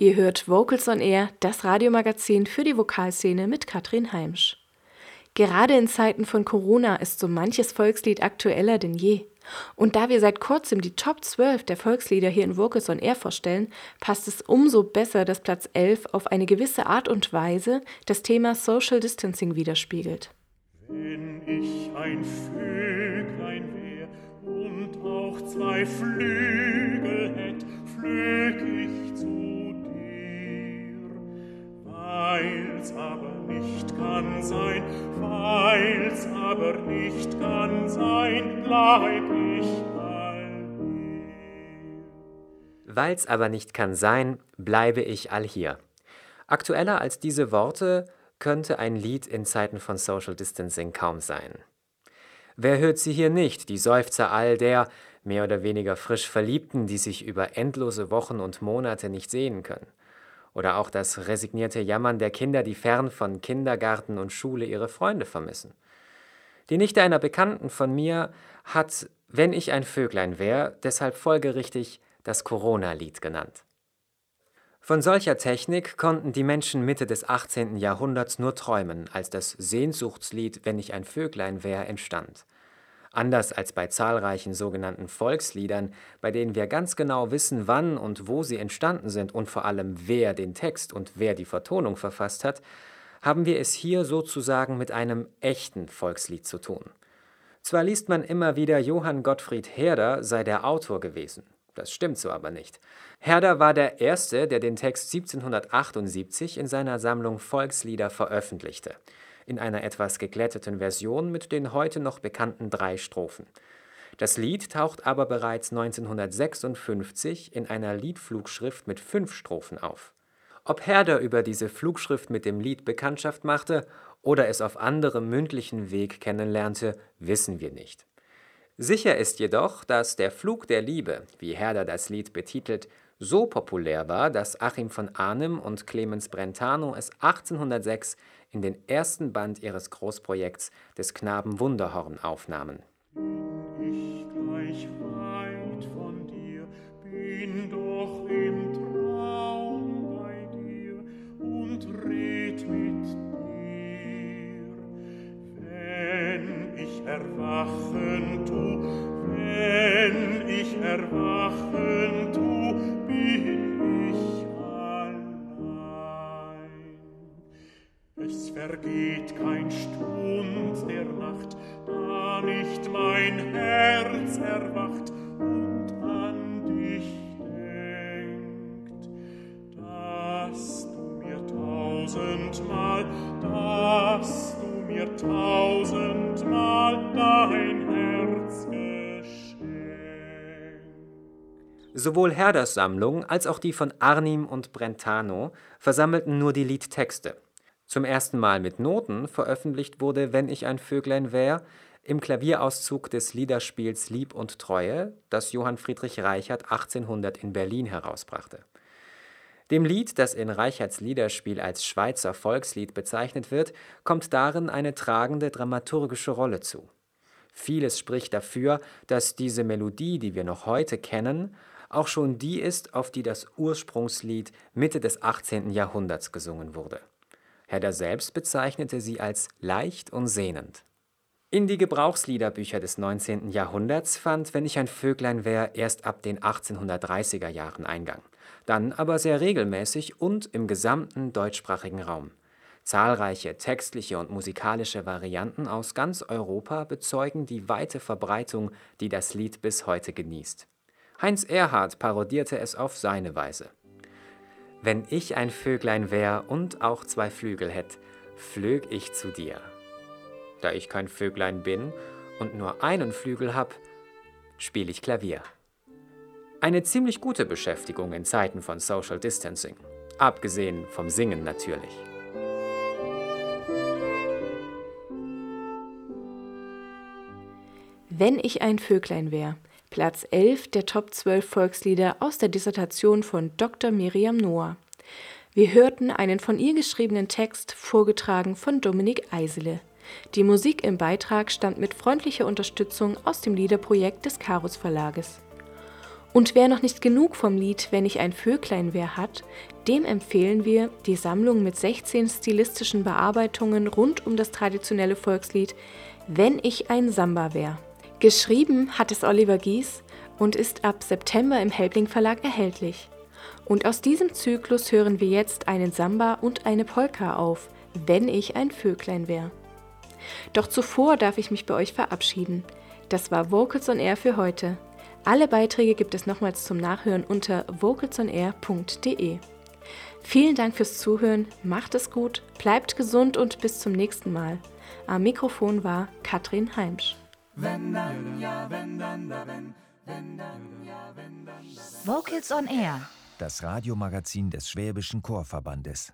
Ihr hört Vocals on Air, das Radiomagazin für die Vokalszene mit Katrin Heimsch. Gerade in Zeiten von Corona ist so manches Volkslied aktueller denn je. Und da wir seit kurzem die Top 12 der Volkslieder hier in Vocals on Air vorstellen, passt es umso besser, dass Platz 11 auf eine gewisse Art und Weise das Thema Social Distancing widerspiegelt. Wenn ich ein Vöglein wär und auch zwei Flügel hätt, flög Weil's aber nicht kann sein, weil's aber nicht kann sein, bleib ich all hier. Weil's aber nicht kann sein, bleibe ich all hier. Aktueller als diese Worte könnte ein Lied in Zeiten von Social Distancing kaum sein. Wer hört sie hier nicht, die Seufzer all der mehr oder weniger frisch Verliebten, die sich über endlose Wochen und Monate nicht sehen können? Oder auch das resignierte Jammern der Kinder, die fern von Kindergarten und Schule ihre Freunde vermissen. Die Nichte einer Bekannten von mir hat, wenn ich ein Vöglein wär, deshalb folgerichtig das Corona-Lied genannt. Von solcher Technik konnten die Menschen Mitte des 18. Jahrhunderts nur träumen, als das Sehnsuchtslied Wenn ich ein Vöglein wär entstand. Anders als bei zahlreichen sogenannten Volksliedern, bei denen wir ganz genau wissen, wann und wo sie entstanden sind und vor allem wer den Text und wer die Vertonung verfasst hat, haben wir es hier sozusagen mit einem echten Volkslied zu tun. Zwar liest man immer wieder, Johann Gottfried Herder sei der Autor gewesen. Das stimmt so aber nicht. Herder war der Erste, der den Text 1778 in seiner Sammlung Volkslieder veröffentlichte in einer etwas geglätteten Version mit den heute noch bekannten drei Strophen. Das Lied taucht aber bereits 1956 in einer Liedflugschrift mit fünf Strophen auf. Ob Herder über diese Flugschrift mit dem Lied Bekanntschaft machte oder es auf anderem mündlichen Weg kennenlernte, wissen wir nicht. Sicher ist jedoch, dass der Flug der Liebe, wie Herder das Lied betitelt, so populär war, dass Achim von Arnim und Clemens Brentano es 1806 in den ersten Band ihres Großprojekts des Knaben Wunderhorn aufnahmen. Ich gleich nicht mein Herz erwacht und an dich denkt, dass du mir tausendmal, dass du mir tausendmal dein Herz geschenkt. Sowohl Herders Sammlung als auch die von Arnim und Brentano versammelten nur die Liedtexte zum ersten Mal mit Noten veröffentlicht wurde Wenn ich ein Vöglein wär im Klavierauszug des Liederspiels Lieb und Treue, das Johann Friedrich Reichert 1800 in Berlin herausbrachte. Dem Lied, das in Reicherts Liederspiel als Schweizer Volkslied bezeichnet wird, kommt darin eine tragende dramaturgische Rolle zu. Vieles spricht dafür, dass diese Melodie, die wir noch heute kennen, auch schon die ist, auf die das Ursprungslied Mitte des 18. Jahrhunderts gesungen wurde Herder selbst bezeichnete sie als leicht und sehnend. In die Gebrauchsliederbücher des 19. Jahrhunderts fand Wenn ich ein Vöglein wär erst ab den 1830er Jahren Eingang, dann aber sehr regelmäßig und im gesamten deutschsprachigen Raum. Zahlreiche textliche und musikalische Varianten aus ganz Europa bezeugen die weite Verbreitung, die das Lied bis heute genießt. Heinz Erhardt parodierte es auf seine Weise. Wenn ich ein Vöglein wär und auch zwei Flügel hätt, flög ich zu dir. Da ich kein Vöglein bin und nur einen Flügel hab, spiel ich Klavier. Eine ziemlich gute Beschäftigung in Zeiten von Social Distancing. Abgesehen vom Singen natürlich. Wenn ich ein Vöglein wär, Platz 11 der Top 12 Volkslieder aus der Dissertation von Dr. Miriam Noah. Wir hörten einen von ihr geschriebenen Text, vorgetragen von Dominik Eisele. Die Musik im Beitrag stammt mit freundlicher Unterstützung aus dem Liederprojekt des Karus Verlages. Und wer noch nicht genug vom Lied Wenn ich ein Vöglein wär hat, dem empfehlen wir die Sammlung mit 16 stilistischen Bearbeitungen rund um das traditionelle Volkslied Wenn ich ein Samba wär. Geschrieben hat es Oliver Gies und ist ab September im Helbling Verlag erhältlich. Und aus diesem Zyklus hören wir jetzt einen Samba und eine Polka auf, wenn ich ein Vöglein wär. Doch zuvor darf ich mich bei euch verabschieden. Das war Vocals on Air für heute. Alle Beiträge gibt es nochmals zum Nachhören unter vocalsonair.de. Vielen Dank fürs Zuhören, macht es gut, bleibt gesund und bis zum nächsten Mal. Am Mikrofon war Katrin Heimsch. Vocals on Air. Das Radiomagazin des Schwäbischen Chorverbandes.